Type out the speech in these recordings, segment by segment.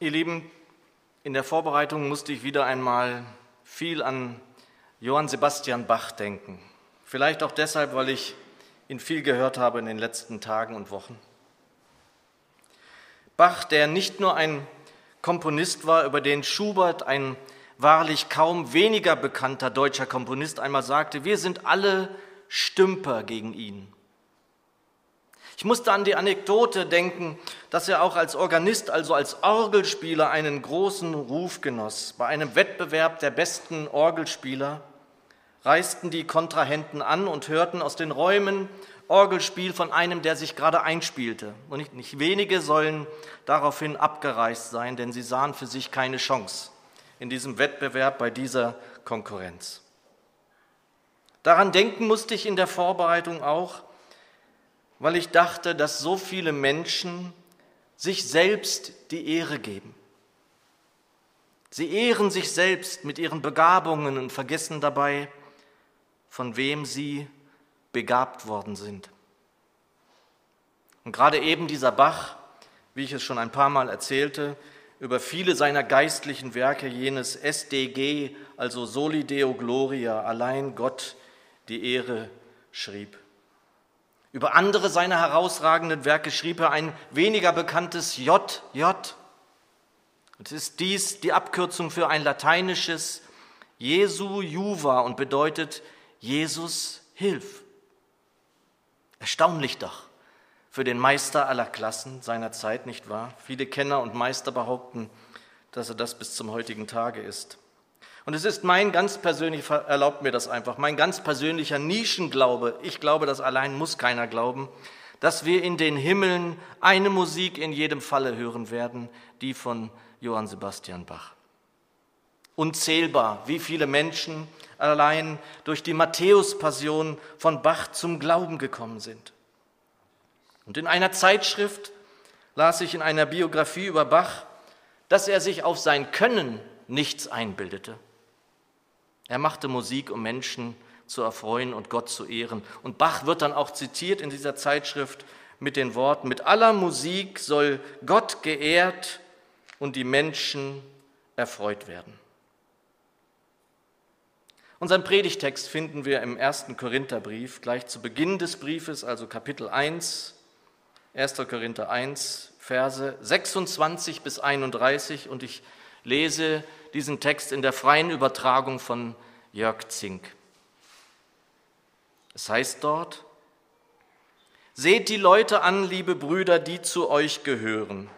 Ihr Lieben, in der Vorbereitung musste ich wieder einmal viel an Johann Sebastian Bach denken. Vielleicht auch deshalb, weil ich ihn viel gehört habe in den letzten Tagen und Wochen. Bach, der nicht nur ein Komponist war, über den Schubert, ein wahrlich kaum weniger bekannter deutscher Komponist, einmal sagte, wir sind alle Stümper gegen ihn. Ich musste an die Anekdote denken, dass er auch als Organist, also als Orgelspieler, einen großen Ruf genoss. Bei einem Wettbewerb der besten Orgelspieler reisten die Kontrahenten an und hörten aus den Räumen Orgelspiel von einem, der sich gerade einspielte. Und nicht, nicht wenige sollen daraufhin abgereist sein, denn sie sahen für sich keine Chance in diesem Wettbewerb bei dieser Konkurrenz. Daran denken musste ich in der Vorbereitung auch, weil ich dachte, dass so viele Menschen sich selbst die Ehre geben. Sie ehren sich selbst mit ihren Begabungen und vergessen dabei, von wem sie begabt worden sind. Und gerade eben dieser Bach, wie ich es schon ein paar Mal erzählte, über viele seiner geistlichen Werke, jenes SDG, also Soli Deo Gloria, allein Gott die Ehre schrieb. Über andere seiner herausragenden Werke schrieb er ein weniger bekanntes JJ. Und ist dies die Abkürzung für ein lateinisches Jesu Juva und bedeutet Jesus hilf. Erstaunlich doch für den Meister aller Klassen seiner Zeit, nicht wahr? Viele Kenner und Meister behaupten, dass er das bis zum heutigen Tage ist. Und es ist mein ganz persönlicher, erlaubt mir das einfach, mein ganz persönlicher Nischenglaube, ich glaube, das allein muss keiner glauben, dass wir in den Himmeln eine Musik in jedem Falle hören werden, die von Johann Sebastian Bach. Unzählbar, wie viele Menschen allein durch die Matthäus-Passion von Bach zum Glauben gekommen sind. Und in einer Zeitschrift las ich in einer Biografie über Bach, dass er sich auf sein Können nichts einbildete. Er machte Musik, um Menschen zu erfreuen und Gott zu ehren. Und Bach wird dann auch zitiert in dieser Zeitschrift mit den Worten, mit aller Musik soll Gott geehrt und die Menschen erfreut werden. Unseren Predigtext finden wir im ersten Korintherbrief, gleich zu Beginn des Briefes, also Kapitel 1, 1. Korinther 1, Verse 26 bis 31 und ich lese diesen Text in der freien Übertragung von Jörg Zink. Es heißt dort, Seht die Leute an, liebe Brüder, die zu euch gehören.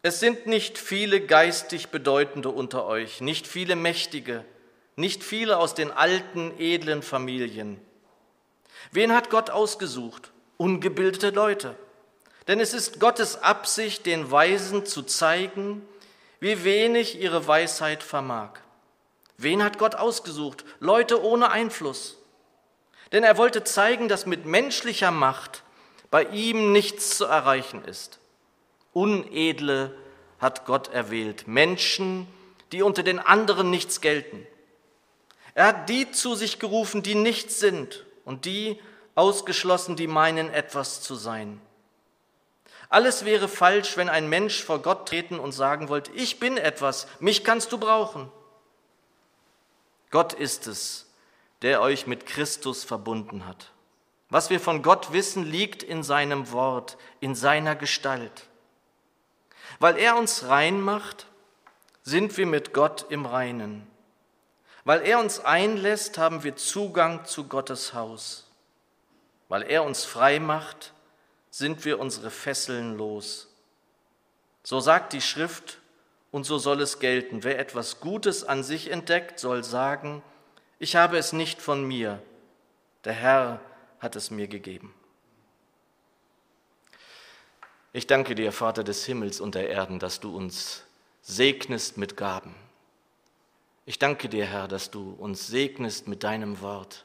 Es sind nicht viele geistig Bedeutende unter euch, nicht viele Mächtige, nicht viele aus den alten, edlen Familien. Wen hat Gott ausgesucht? Ungebildete Leute. Denn es ist Gottes Absicht, den Weisen zu zeigen, wie wenig ihre Weisheit vermag. Wen hat Gott ausgesucht? Leute ohne Einfluss. Denn er wollte zeigen, dass mit menschlicher Macht bei ihm nichts zu erreichen ist. Unedle hat Gott erwählt, Menschen, die unter den anderen nichts gelten. Er hat die zu sich gerufen, die nichts sind, und die ausgeschlossen, die meinen, etwas zu sein. Alles wäre falsch, wenn ein Mensch vor Gott treten und sagen wollte, ich bin etwas, mich kannst du brauchen. Gott ist es, der euch mit Christus verbunden hat. Was wir von Gott wissen, liegt in seinem Wort, in seiner Gestalt. Weil er uns rein macht, sind wir mit Gott im Reinen. Weil er uns einlässt, haben wir Zugang zu Gottes Haus. Weil er uns frei macht, sind wir unsere Fesseln los. So sagt die Schrift und so soll es gelten. Wer etwas Gutes an sich entdeckt, soll sagen, ich habe es nicht von mir, der Herr hat es mir gegeben. Ich danke dir, Vater des Himmels und der Erden, dass du uns segnest mit Gaben. Ich danke dir, Herr, dass du uns segnest mit deinem Wort.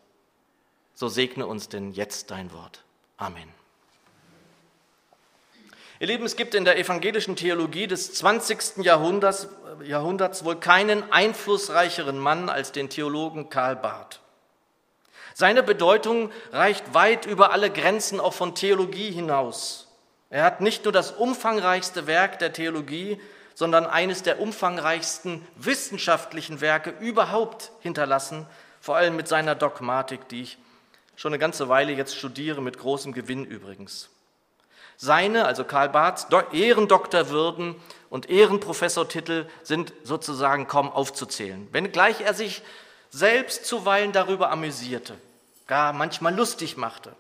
So segne uns denn jetzt dein Wort. Amen. Ihr Lieben, es gibt in der evangelischen Theologie des 20. Jahrhunderts, Jahrhunderts wohl keinen einflussreicheren Mann als den Theologen Karl Barth. Seine Bedeutung reicht weit über alle Grenzen auch von Theologie hinaus. Er hat nicht nur das umfangreichste Werk der Theologie, sondern eines der umfangreichsten wissenschaftlichen Werke überhaupt hinterlassen, vor allem mit seiner Dogmatik, die ich schon eine ganze Weile jetzt studiere, mit großem Gewinn übrigens. Seine, also Karl Barths, Ehrendoktorwürden und Ehrenprofessortitel sind sozusagen kaum aufzuzählen, wenngleich er sich selbst zuweilen darüber amüsierte, gar manchmal lustig machte.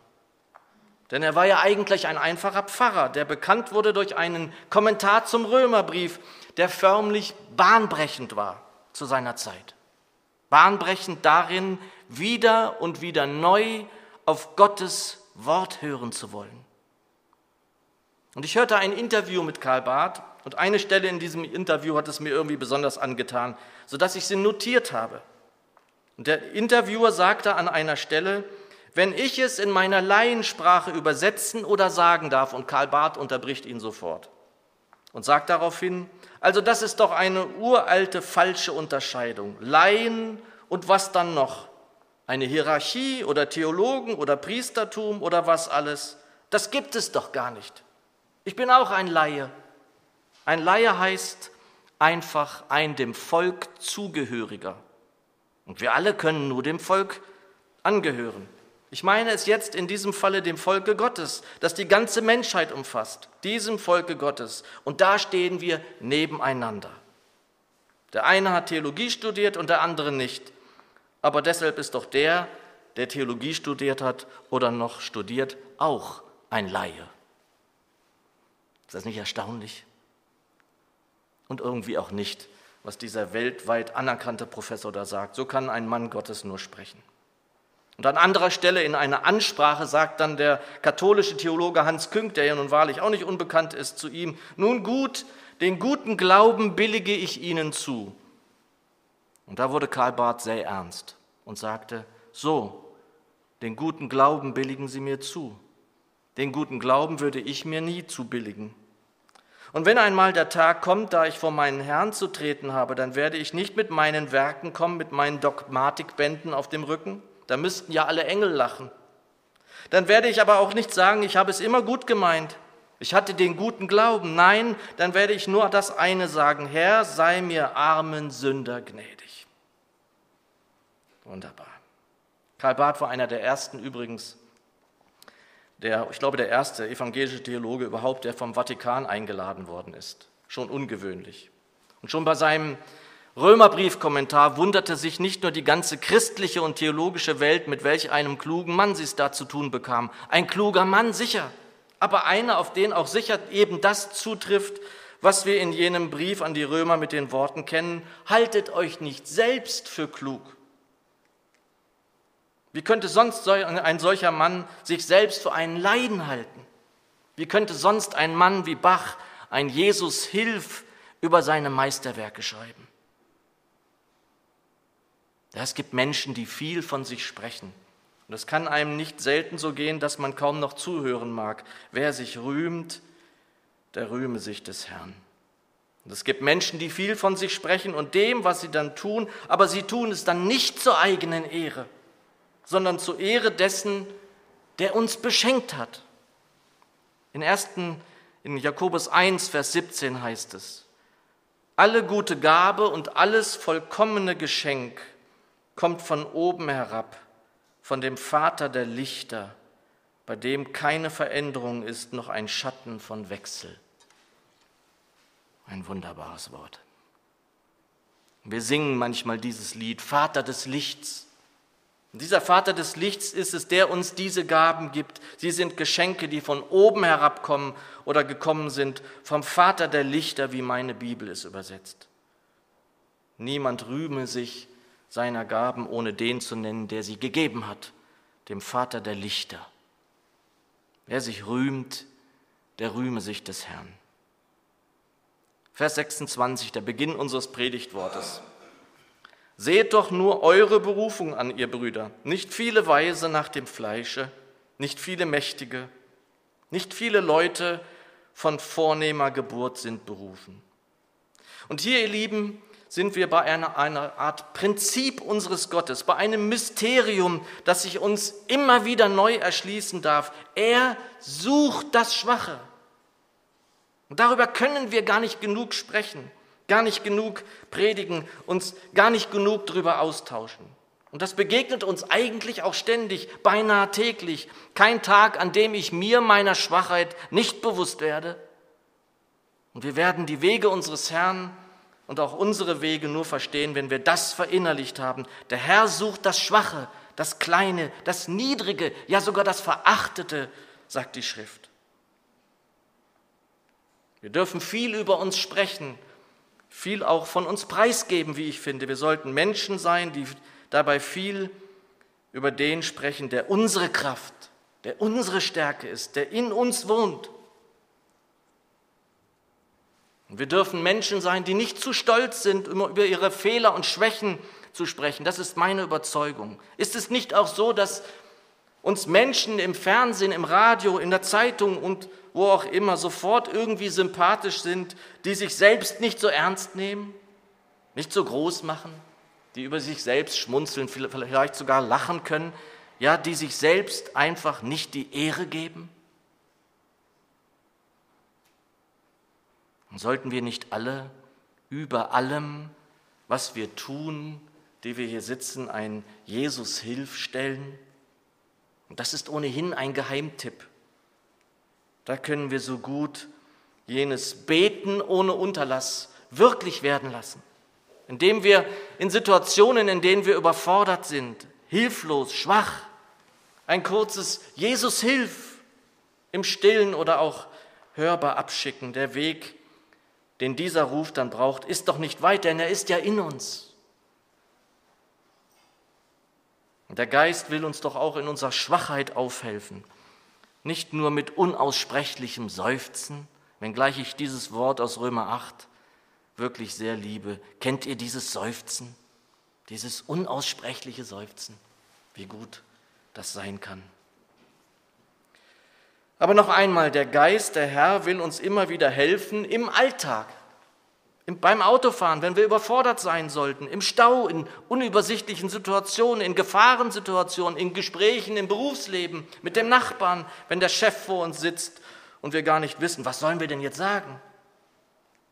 Denn er war ja eigentlich ein einfacher Pfarrer, der bekannt wurde durch einen Kommentar zum Römerbrief, der förmlich bahnbrechend war zu seiner Zeit. Bahnbrechend darin, wieder und wieder neu auf Gottes Wort hören zu wollen. Und ich hörte ein Interview mit Karl Barth und eine Stelle in diesem Interview hat es mir irgendwie besonders angetan, sodass ich sie notiert habe. Und der Interviewer sagte an einer Stelle, wenn ich es in meiner Laiensprache übersetzen oder sagen darf, und Karl Barth unterbricht ihn sofort und sagt daraufhin, also das ist doch eine uralte falsche Unterscheidung. Laien und was dann noch? Eine Hierarchie oder Theologen oder Priestertum oder was alles? Das gibt es doch gar nicht. Ich bin auch ein Laie. Ein Laie heißt einfach ein dem Volk zugehöriger. Und wir alle können nur dem Volk angehören. Ich meine es jetzt in diesem Falle dem Volke Gottes, das die ganze Menschheit umfasst, diesem Volke Gottes. Und da stehen wir nebeneinander. Der eine hat Theologie studiert und der andere nicht. Aber deshalb ist doch der, der Theologie studiert hat oder noch studiert, auch ein Laie. Ist das nicht erstaunlich? Und irgendwie auch nicht, was dieser weltweit anerkannte Professor da sagt. So kann ein Mann Gottes nur sprechen. Und an anderer Stelle in einer Ansprache sagt dann der katholische Theologe Hans Künk, der ja nun wahrlich auch nicht unbekannt ist, zu ihm, nun gut, den guten Glauben billige ich Ihnen zu. Und da wurde Karl Barth sehr ernst und sagte, so, den guten Glauben billigen Sie mir zu. Den guten Glauben würde ich mir nie zubilligen. Und wenn einmal der Tag kommt, da ich vor meinen Herrn zu treten habe, dann werde ich nicht mit meinen Werken kommen, mit meinen Dogmatikbänden auf dem Rücken, da müssten ja alle Engel lachen. Dann werde ich aber auch nicht sagen, ich habe es immer gut gemeint. Ich hatte den guten Glauben. Nein, dann werde ich nur das eine sagen, Herr, sei mir armen Sünder gnädig. Wunderbar. Karl Barth war einer der ersten übrigens, der, ich glaube, der erste evangelische Theologe überhaupt, der vom Vatikan eingeladen worden ist. Schon ungewöhnlich. Und schon bei seinem Römerbriefkommentar wunderte sich nicht nur die ganze christliche und theologische Welt, mit welch einem klugen Mann sie es da zu tun bekam. Ein kluger Mann sicher, aber einer, auf den auch sicher eben das zutrifft, was wir in jenem Brief an die Römer mit den Worten kennen, haltet euch nicht selbst für klug. Wie könnte sonst ein solcher Mann sich selbst für einen Leiden halten? Wie könnte sonst ein Mann wie Bach ein Jesus Hilf über seine Meisterwerke schreiben? Es gibt Menschen, die viel von sich sprechen. Und es kann einem nicht selten so gehen, dass man kaum noch zuhören mag. Wer sich rühmt, der rühme sich des Herrn. Und es gibt Menschen, die viel von sich sprechen und dem, was sie dann tun, aber sie tun es dann nicht zur eigenen Ehre, sondern zur Ehre dessen, der uns beschenkt hat. In 1. in Jakobus 1, Vers 17 heißt es, alle gute Gabe und alles vollkommene Geschenk kommt von oben herab, von dem Vater der Lichter, bei dem keine Veränderung ist, noch ein Schatten von Wechsel. Ein wunderbares Wort. Wir singen manchmal dieses Lied, Vater des Lichts. Und dieser Vater des Lichts ist es, der uns diese Gaben gibt. Sie sind Geschenke, die von oben herabkommen oder gekommen sind, vom Vater der Lichter, wie meine Bibel es übersetzt. Niemand rühme sich seiner Gaben, ohne den zu nennen, der sie gegeben hat, dem Vater der Lichter. Wer sich rühmt, der rühme sich des Herrn. Vers 26, der Beginn unseres Predigtwortes. Seht doch nur eure Berufung an, ihr Brüder, nicht viele Weise nach dem Fleische, nicht viele Mächtige, nicht viele Leute von vornehmer Geburt sind berufen. Und hier, ihr Lieben, sind wir bei einer, einer Art Prinzip unseres Gottes, bei einem Mysterium, das sich uns immer wieder neu erschließen darf. Er sucht das Schwache. Und darüber können wir gar nicht genug sprechen, gar nicht genug predigen, uns gar nicht genug darüber austauschen. Und das begegnet uns eigentlich auch ständig, beinahe täglich. Kein Tag, an dem ich mir meiner Schwachheit nicht bewusst werde. Und wir werden die Wege unseres Herrn und auch unsere Wege nur verstehen, wenn wir das verinnerlicht haben. Der Herr sucht das Schwache, das Kleine, das Niedrige, ja sogar das Verachtete, sagt die Schrift. Wir dürfen viel über uns sprechen, viel auch von uns preisgeben, wie ich finde. Wir sollten Menschen sein, die dabei viel über den sprechen, der unsere Kraft, der unsere Stärke ist, der in uns wohnt. Und wir dürfen Menschen sein, die nicht zu stolz sind, immer über ihre Fehler und Schwächen zu sprechen. Das ist meine Überzeugung. Ist es nicht auch so, dass uns Menschen im Fernsehen, im Radio, in der Zeitung und wo auch immer sofort irgendwie sympathisch sind, die sich selbst nicht so ernst nehmen, nicht so groß machen? die über sich selbst schmunzeln, vielleicht sogar lachen können, ja, die sich selbst einfach nicht die Ehre geben? Und sollten wir nicht alle über allem, was wir tun, die wir hier sitzen, ein Jesus-Hilf stellen? Und das ist ohnehin ein Geheimtipp. Da können wir so gut jenes Beten ohne Unterlass wirklich werden lassen indem wir in Situationen, in denen wir überfordert sind, hilflos, schwach, ein kurzes Jesus hilf im stillen oder auch hörbar abschicken. Der Weg, den dieser Ruf dann braucht, ist doch nicht weit, denn er ist ja in uns. Und der Geist will uns doch auch in unserer Schwachheit aufhelfen, nicht nur mit unaussprechlichem Seufzen, wenngleich ich dieses Wort aus Römer 8 wirklich sehr liebe. Kennt ihr dieses Seufzen? Dieses unaussprechliche Seufzen? Wie gut das sein kann. Aber noch einmal, der Geist, der Herr will uns immer wieder helfen im Alltag, beim Autofahren, wenn wir überfordert sein sollten, im Stau, in unübersichtlichen Situationen, in Gefahrensituationen, in Gesprächen im Berufsleben, mit dem Nachbarn, wenn der Chef vor uns sitzt und wir gar nicht wissen, was sollen wir denn jetzt sagen?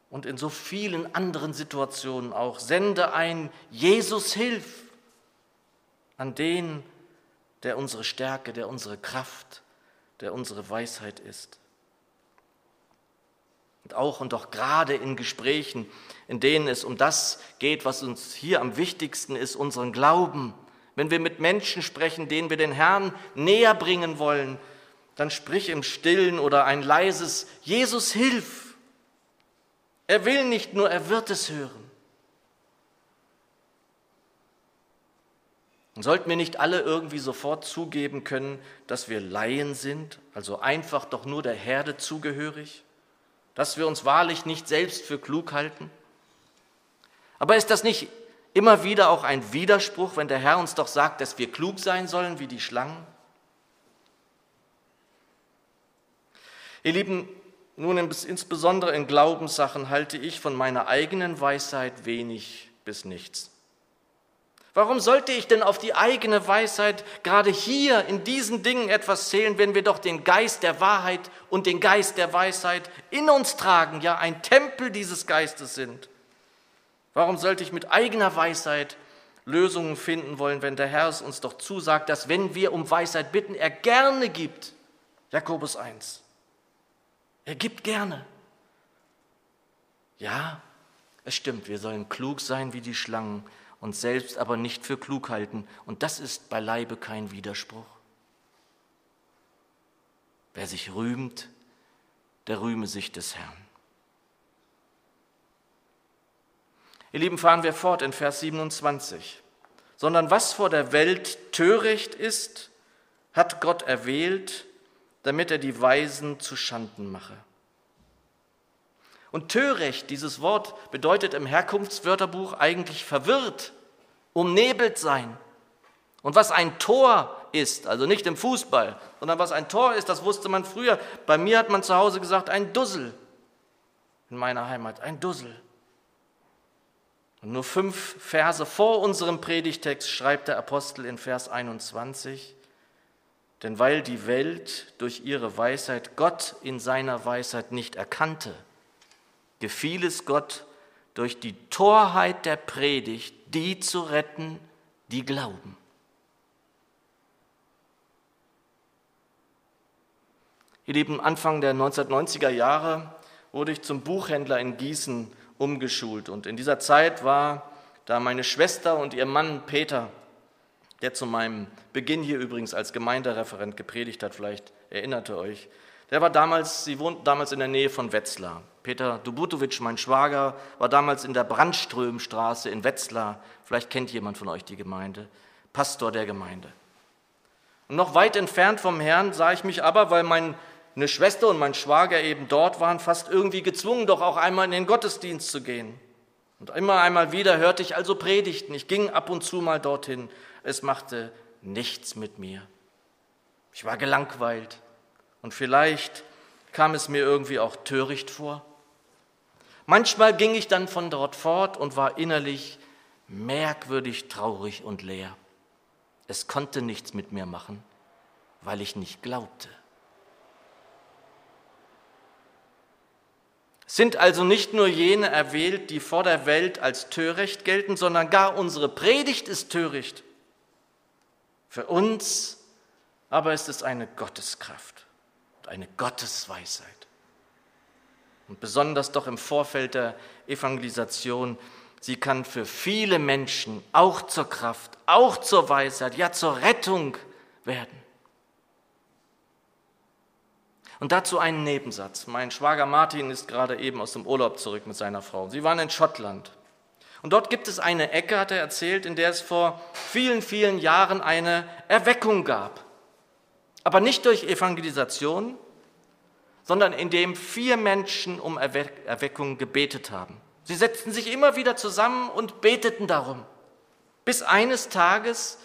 und in so vielen anderen Situationen auch. Sende ein Jesus Hilf an den, der unsere Stärke, der unsere Kraft, der unsere Weisheit ist. Und auch und auch gerade in Gesprächen, in denen es um das geht, was uns hier am wichtigsten ist, unseren Glauben. Wenn wir mit Menschen sprechen, denen wir den Herrn näher bringen wollen, dann sprich im Stillen oder ein leises Jesus Hilf er will nicht nur, er wird es hören. Und sollten wir nicht alle irgendwie sofort zugeben können, dass wir Laien sind, also einfach doch nur der Herde zugehörig, dass wir uns wahrlich nicht selbst für klug halten? Aber ist das nicht immer wieder auch ein Widerspruch, wenn der Herr uns doch sagt, dass wir klug sein sollen wie die Schlangen? Ihr Lieben, nun, insbesondere in Glaubenssachen halte ich von meiner eigenen Weisheit wenig bis nichts. Warum sollte ich denn auf die eigene Weisheit gerade hier in diesen Dingen etwas zählen, wenn wir doch den Geist der Wahrheit und den Geist der Weisheit in uns tragen, ja ein Tempel dieses Geistes sind? Warum sollte ich mit eigener Weisheit Lösungen finden wollen, wenn der Herr es uns doch zusagt, dass wenn wir um Weisheit bitten, er gerne gibt? Jakobus 1. Er gibt gerne. Ja, es stimmt, wir sollen klug sein wie die Schlangen, und selbst aber nicht für klug halten. Und das ist beileibe kein Widerspruch. Wer sich rühmt, der rühme sich des Herrn. Ihr Lieben, fahren wir fort in Vers 27. Sondern was vor der Welt töricht ist, hat Gott erwählt, damit er die Weisen zu Schanden mache. Und töricht, dieses Wort bedeutet im Herkunftswörterbuch eigentlich verwirrt, umnebelt sein. Und was ein Tor ist, also nicht im Fußball, sondern was ein Tor ist, das wusste man früher. Bei mir hat man zu Hause gesagt, ein Dussel. In meiner Heimat, ein Dussel. Und nur fünf Verse vor unserem Predigtext schreibt der Apostel in Vers 21, Denn weil die Welt durch ihre Weisheit Gott in seiner Weisheit nicht erkannte, gefiel es Gott durch die Torheit der Predigt, die zu retten, die glauben. Ihr Lieben, Anfang der 1990er Jahre wurde ich zum Buchhändler in Gießen umgeschult. Und in dieser Zeit war da meine Schwester und ihr Mann Peter, der zu meinem Beginn hier übrigens als Gemeindereferent gepredigt hat, vielleicht erinnert ihr euch. Der war damals, sie wohnt damals in der Nähe von Wetzlar. Peter Dubutowitsch, mein Schwager, war damals in der Brandströmstraße in Wetzlar. Vielleicht kennt jemand von euch die Gemeinde. Pastor der Gemeinde. Und noch weit entfernt vom Herrn sah ich mich aber, weil mein eine Schwester und mein Schwager eben dort waren, fast irgendwie gezwungen, doch auch einmal in den Gottesdienst zu gehen. Und immer einmal wieder hörte ich also Predigten. Ich ging ab und zu mal dorthin. Es machte nichts mit mir. Ich war gelangweilt. Und vielleicht kam es mir irgendwie auch töricht vor. Manchmal ging ich dann von dort fort und war innerlich merkwürdig traurig und leer. Es konnte nichts mit mir machen, weil ich nicht glaubte. Sind also nicht nur jene erwählt, die vor der Welt als töricht gelten, sondern gar unsere Predigt ist töricht. Für uns aber ist es eine Gotteskraft und eine Gottesweisheit. Und besonders doch im Vorfeld der Evangelisation, sie kann für viele Menschen auch zur Kraft, auch zur Weisheit, ja zur Rettung werden. Und dazu einen Nebensatz. Mein Schwager Martin ist gerade eben aus dem Urlaub zurück mit seiner Frau. Sie waren in Schottland. Und dort gibt es eine Ecke, hat er erzählt, in der es vor vielen, vielen Jahren eine Erweckung gab. Aber nicht durch Evangelisation, sondern indem vier Menschen um Erweckung gebetet haben. Sie setzten sich immer wieder zusammen und beteten darum, bis eines Tages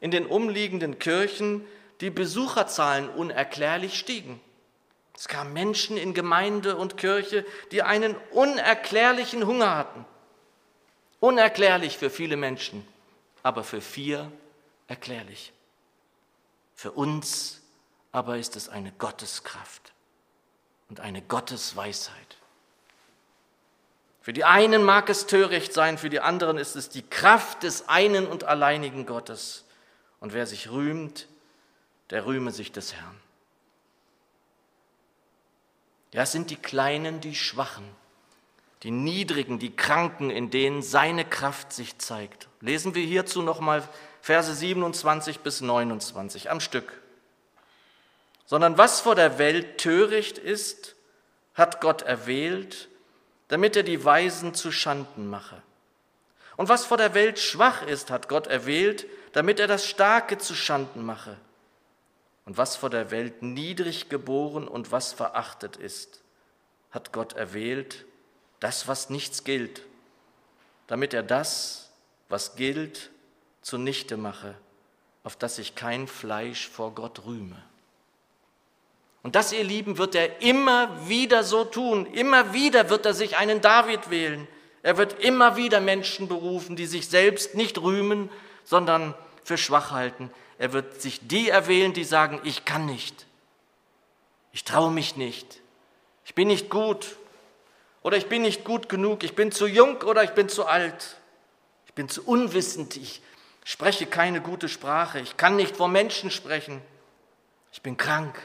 in den umliegenden Kirchen die Besucherzahlen unerklärlich stiegen. Es kamen Menschen in Gemeinde und Kirche, die einen unerklärlichen Hunger hatten. Unerklärlich für viele Menschen, aber für vier erklärlich. Für uns aber ist es eine Gotteskraft und eine Gottesweisheit. Für die einen mag es töricht sein, für die anderen ist es die Kraft des einen und alleinigen Gottes. Und wer sich rühmt, der rühme sich des Herrn. Ja, es sind die Kleinen, die Schwachen, die Niedrigen, die Kranken, in denen seine Kraft sich zeigt. Lesen wir hierzu nochmal Verse 27 bis 29 am Stück. Sondern was vor der Welt töricht ist, hat Gott erwählt, damit er die Weisen zu Schanden mache. Und was vor der Welt schwach ist, hat Gott erwählt, damit er das Starke zu Schanden mache und was vor der Welt niedrig geboren und was verachtet ist, hat Gott erwählt, das, was nichts gilt, damit er das, was gilt, zunichte mache, auf das sich kein Fleisch vor Gott rühme. Und das, ihr Lieben, wird er immer wieder so tun. Immer wieder wird er sich einen David wählen. Er wird immer wieder Menschen berufen, die sich selbst nicht rühmen, sondern für schwach halten. Er wird sich die erwählen, die sagen, ich kann nicht. Ich traue mich nicht. Ich bin nicht gut. Oder ich bin nicht gut genug. Ich bin zu jung oder ich bin zu alt. Ich bin zu unwissend. Ich spreche keine gute Sprache. Ich kann nicht vor Menschen sprechen. Ich bin krank.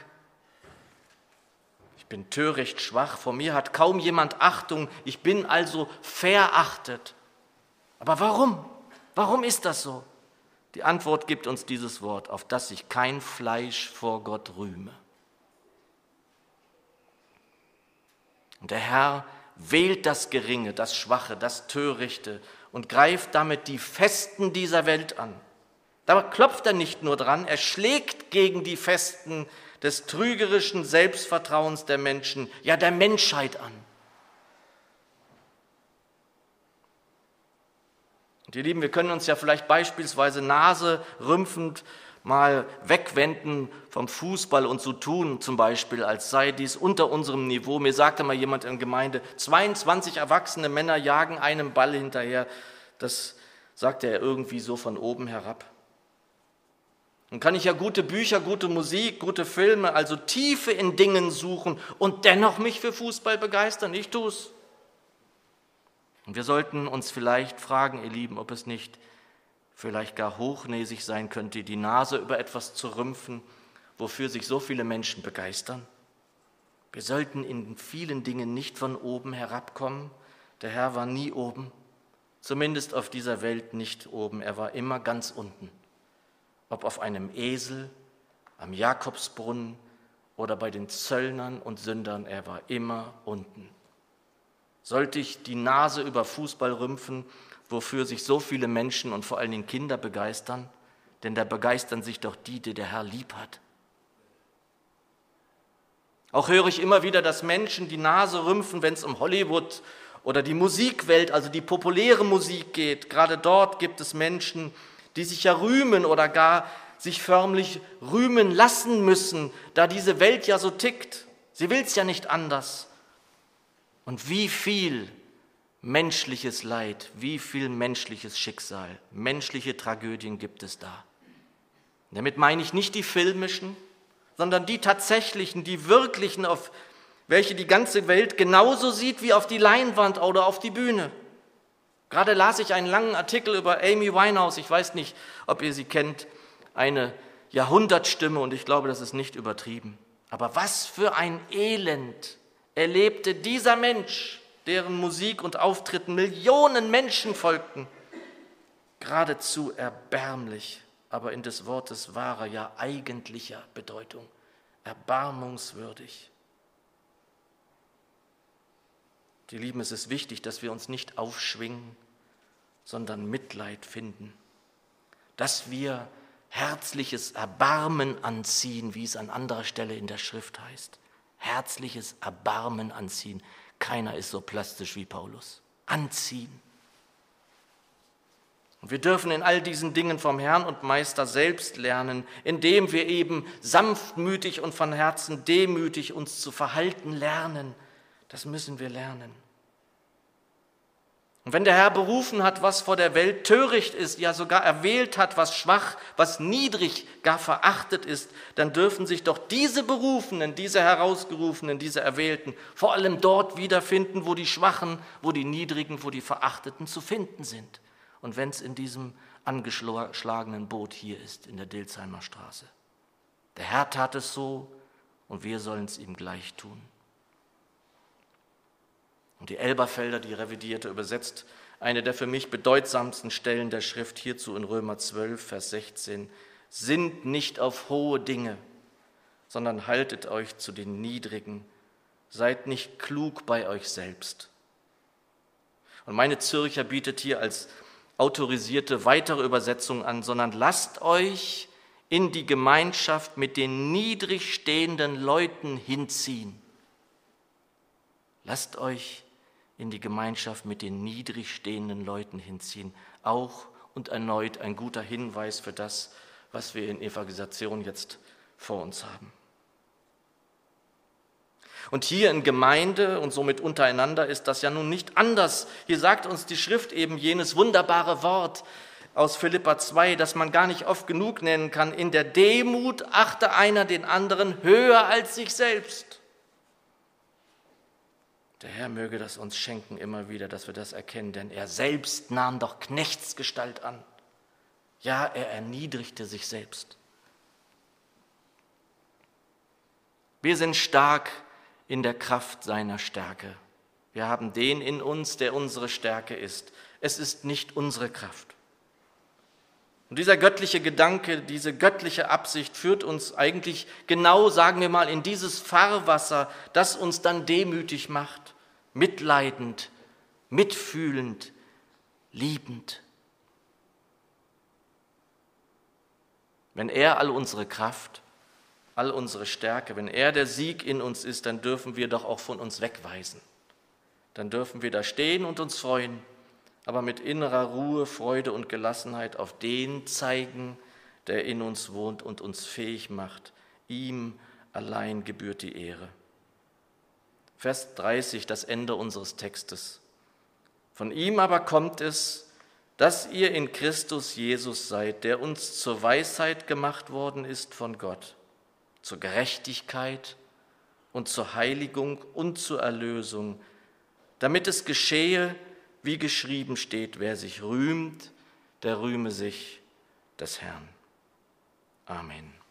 Ich bin töricht schwach. Vor mir hat kaum jemand Achtung. Ich bin also verachtet. Aber warum? Warum ist das so? Die Antwort gibt uns dieses Wort, auf das sich kein Fleisch vor Gott rühme. Und der Herr wählt das Geringe, das Schwache, das Törichte und greift damit die Festen dieser Welt an. Da klopft er nicht nur dran, er schlägt gegen die Festen des trügerischen Selbstvertrauens der Menschen, ja der Menschheit an. Und ihr Lieben, wir können uns ja vielleicht beispielsweise Nase rümpfend mal wegwenden vom Fußball und so tun, zum Beispiel, als sei dies unter unserem Niveau. Mir sagte mal jemand in der Gemeinde, 22 erwachsene Männer jagen einem Ball hinterher. Das sagte er irgendwie so von oben herab. Dann kann ich ja gute Bücher, gute Musik, gute Filme, also Tiefe in Dingen suchen und dennoch mich für Fußball begeistern. Ich tue es. Und wir sollten uns vielleicht fragen, ihr Lieben, ob es nicht vielleicht gar hochnäsig sein könnte, die Nase über etwas zu rümpfen, wofür sich so viele Menschen begeistern. Wir sollten in vielen Dingen nicht von oben herabkommen. Der Herr war nie oben, zumindest auf dieser Welt nicht oben, er war immer ganz unten. Ob auf einem Esel, am Jakobsbrunnen oder bei den Zöllnern und Sündern, er war immer unten. Sollte ich die Nase über Fußball rümpfen, wofür sich so viele Menschen und vor allen Dingen Kinder begeistern? Denn da begeistern sich doch die, die der Herr lieb hat. Auch höre ich immer wieder, dass Menschen die Nase rümpfen, wenn es um Hollywood oder die Musikwelt, also die populäre Musik geht. Gerade dort gibt es Menschen, die sich ja rühmen oder gar sich förmlich rühmen lassen müssen, da diese Welt ja so tickt. Sie will es ja nicht anders. Und wie viel menschliches Leid, wie viel menschliches Schicksal, menschliche Tragödien gibt es da. Damit meine ich nicht die filmischen, sondern die tatsächlichen, die wirklichen, auf welche die ganze Welt genauso sieht wie auf die Leinwand oder auf die Bühne. Gerade las ich einen langen Artikel über Amy Winehouse, ich weiß nicht, ob ihr sie kennt, eine Jahrhundertstimme und ich glaube, das ist nicht übertrieben. Aber was für ein Elend erlebte dieser Mensch, deren Musik und Auftritten Millionen Menschen folgten, geradezu erbärmlich, aber in des Wortes wahrer, ja eigentlicher Bedeutung, erbarmungswürdig. Die Lieben, es ist wichtig, dass wir uns nicht aufschwingen, sondern Mitleid finden, dass wir herzliches Erbarmen anziehen, wie es an anderer Stelle in der Schrift heißt herzliches Erbarmen anziehen. Keiner ist so plastisch wie Paulus. Anziehen. Und wir dürfen in all diesen Dingen vom Herrn und Meister selbst lernen, indem wir eben sanftmütig und von Herzen demütig uns zu verhalten lernen. Das müssen wir lernen. Und wenn der Herr berufen hat, was vor der Welt töricht ist, ja sogar erwählt hat, was schwach, was niedrig, gar verachtet ist, dann dürfen sich doch diese Berufenen, diese Herausgerufenen, diese Erwählten vor allem dort wiederfinden, wo die Schwachen, wo die Niedrigen, wo die Verachteten zu finden sind. Und wenn es in diesem angeschlagenen Boot hier ist, in der Dilsheimer Straße. Der Herr tat es so und wir sollen es ihm gleich tun. Und die Elberfelder, die revidierte, übersetzt eine der für mich bedeutsamsten Stellen der Schrift hierzu in Römer 12, Vers 16. Sind nicht auf hohe Dinge, sondern haltet euch zu den Niedrigen. Seid nicht klug bei euch selbst. Und meine Zürcher bietet hier als autorisierte weitere Übersetzung an, sondern lasst euch in die Gemeinschaft mit den niedrig stehenden Leuten hinziehen. Lasst euch in die Gemeinschaft mit den niedrig stehenden Leuten hinziehen. Auch und erneut ein guter Hinweis für das, was wir in Evangelisation jetzt vor uns haben. Und hier in Gemeinde und somit untereinander ist das ja nun nicht anders. Hier sagt uns die Schrift eben jenes wunderbare Wort aus Philippa 2, das man gar nicht oft genug nennen kann. In der Demut achte einer den anderen höher als sich selbst. Der Herr möge das uns schenken immer wieder, dass wir das erkennen, denn er selbst nahm doch Knechtsgestalt an. Ja, er erniedrigte sich selbst. Wir sind stark in der Kraft seiner Stärke. Wir haben den in uns, der unsere Stärke ist. Es ist nicht unsere Kraft. Und dieser göttliche Gedanke, diese göttliche Absicht führt uns eigentlich genau, sagen wir mal, in dieses Fahrwasser, das uns dann demütig macht mitleidend, mitfühlend, liebend. Wenn er all unsere Kraft, all unsere Stärke, wenn er der Sieg in uns ist, dann dürfen wir doch auch von uns wegweisen. Dann dürfen wir da stehen und uns freuen, aber mit innerer Ruhe, Freude und Gelassenheit auf den zeigen, der in uns wohnt und uns fähig macht. Ihm allein gebührt die Ehre. Vers 30, das Ende unseres Textes. Von ihm aber kommt es, dass ihr in Christus Jesus seid, der uns zur Weisheit gemacht worden ist von Gott, zur Gerechtigkeit und zur Heiligung und zur Erlösung, damit es geschehe, wie geschrieben steht, wer sich rühmt, der rühme sich des Herrn. Amen.